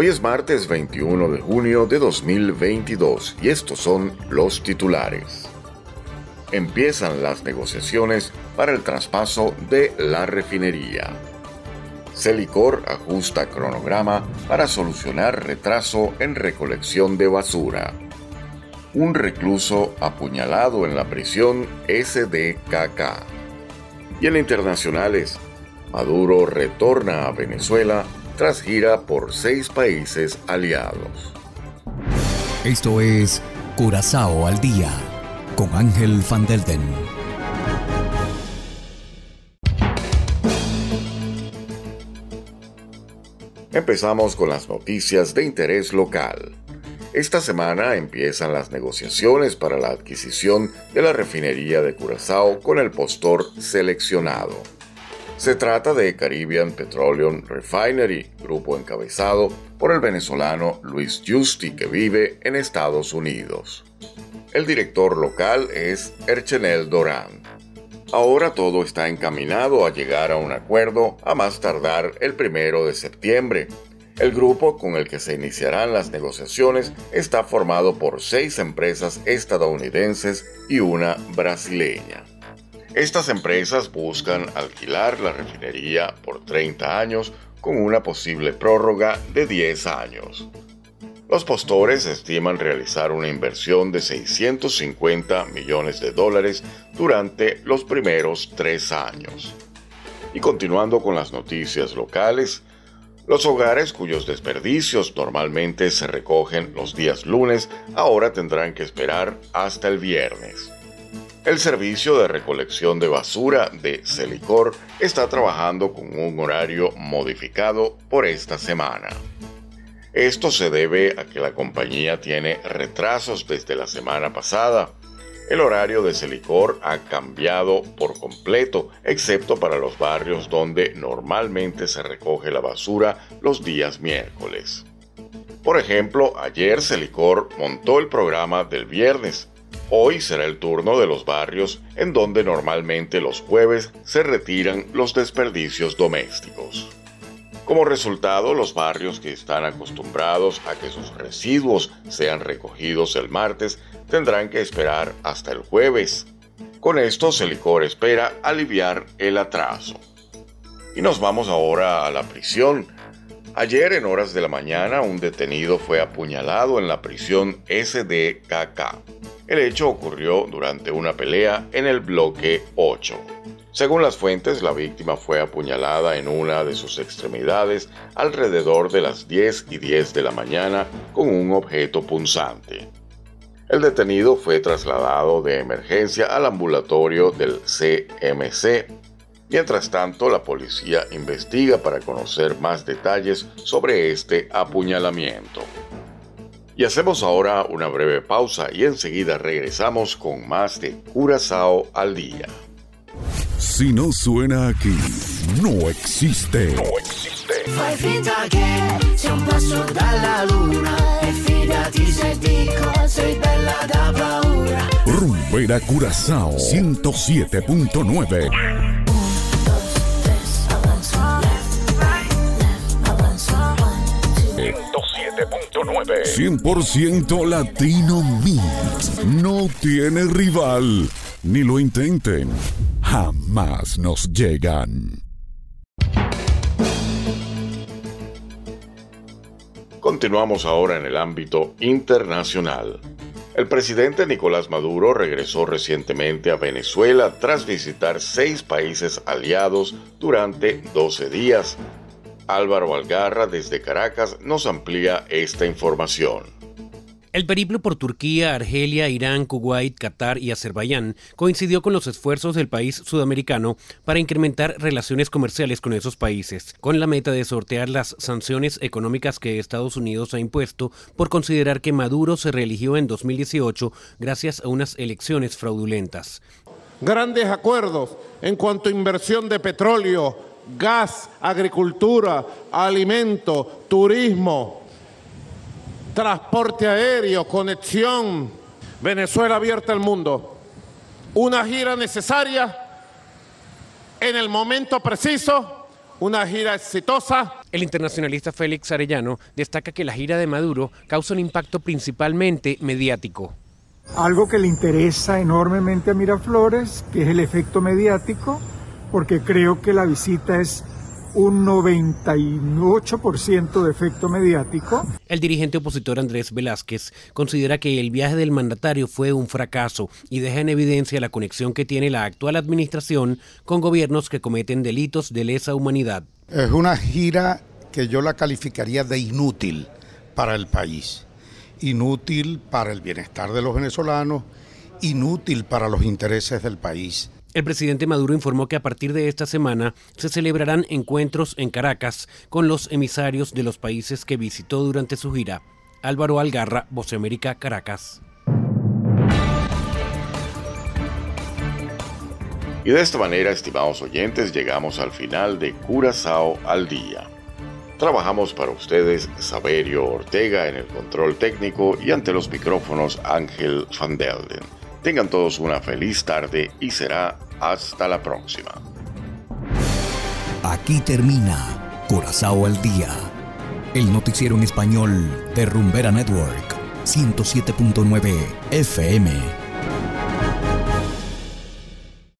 Hoy es martes 21 de junio de 2022 y estos son los titulares. Empiezan las negociaciones para el traspaso de la refinería. Celicor ajusta cronograma para solucionar retraso en recolección de basura. Un recluso apuñalado en la prisión SDKK. Y en internacionales, Maduro retorna a Venezuela tras gira por seis países aliados. Esto es Curazao al día con Ángel Van Delden. Empezamos con las noticias de interés local. Esta semana empiezan las negociaciones para la adquisición de la refinería de Curazao con el postor seleccionado. Se trata de Caribbean Petroleum Refinery, grupo encabezado por el venezolano Luis Justi que vive en Estados Unidos. El director local es Erchenel Doran. Ahora todo está encaminado a llegar a un acuerdo a más tardar el primero de septiembre. El grupo con el que se iniciarán las negociaciones está formado por seis empresas estadounidenses y una brasileña. Estas empresas buscan alquilar la refinería por 30 años con una posible prórroga de 10 años. Los postores estiman realizar una inversión de 650 millones de dólares durante los primeros tres años. Y continuando con las noticias locales, los hogares cuyos desperdicios normalmente se recogen los días lunes ahora tendrán que esperar hasta el viernes. El servicio de recolección de basura de Celicor está trabajando con un horario modificado por esta semana. Esto se debe a que la compañía tiene retrasos desde la semana pasada. El horario de Celicor ha cambiado por completo, excepto para los barrios donde normalmente se recoge la basura los días miércoles. Por ejemplo, ayer Celicor montó el programa del viernes, Hoy será el turno de los barrios en donde normalmente los jueves se retiran los desperdicios domésticos. Como resultado, los barrios que están acostumbrados a que sus residuos sean recogidos el martes tendrán que esperar hasta el jueves. Con esto, Celicor espera aliviar el atraso. Y nos vamos ahora a la prisión. Ayer en horas de la mañana un detenido fue apuñalado en la prisión SDKK. El hecho ocurrió durante una pelea en el bloque 8. Según las fuentes, la víctima fue apuñalada en una de sus extremidades alrededor de las 10 y 10 de la mañana con un objeto punzante. El detenido fue trasladado de emergencia al ambulatorio del CMC. Mientras tanto, la policía investiga para conocer más detalles sobre este apuñalamiento. Y hacemos ahora una breve pausa y enseguida regresamos con más de Curazao al día. Si no suena aquí, no existe. No existe. Fai finta che sia un passo dalla luna e fidati se dico sei bella da paura. Rumbera Curazao 107.9 100% Latino Mix. No tiene rival. Ni lo intenten. Jamás nos llegan. Continuamos ahora en el ámbito internacional. El presidente Nicolás Maduro regresó recientemente a Venezuela tras visitar seis países aliados durante 12 días Álvaro Algarra desde Caracas nos amplía esta información. El periplo por Turquía, Argelia, Irán, Kuwait, Qatar y Azerbaiyán coincidió con los esfuerzos del país sudamericano para incrementar relaciones comerciales con esos países, con la meta de sortear las sanciones económicas que Estados Unidos ha impuesto por considerar que Maduro se reeligió en 2018 gracias a unas elecciones fraudulentas. Grandes acuerdos en cuanto a inversión de petróleo, gas, agricultura, alimento, turismo, transporte aéreo, conexión, Venezuela abierta al mundo. Una gira necesaria en el momento preciso, una gira exitosa. El internacionalista Félix Arellano destaca que la gira de Maduro causa un impacto principalmente mediático. Algo que le interesa enormemente a Miraflores, que es el efecto mediático, porque creo que la visita es un 98% de efecto mediático. El dirigente opositor Andrés Velázquez considera que el viaje del mandatario fue un fracaso y deja en evidencia la conexión que tiene la actual administración con gobiernos que cometen delitos de lesa humanidad. Es una gira que yo la calificaría de inútil para el país, inútil para el bienestar de los venezolanos, inútil para los intereses del país. El presidente Maduro informó que a partir de esta semana se celebrarán encuentros en Caracas con los emisarios de los países que visitó durante su gira. Álvaro Algarra, América, Caracas. Y de esta manera, estimados oyentes, llegamos al final de Curazao al Día. Trabajamos para ustedes Saberio Ortega en el control técnico y ante los micrófonos Ángel Van Delden. Tengan todos una feliz tarde y será hasta la próxima. Aquí termina Curazao al Día, el noticiero en español de Rumbera Network, 107.9 FM.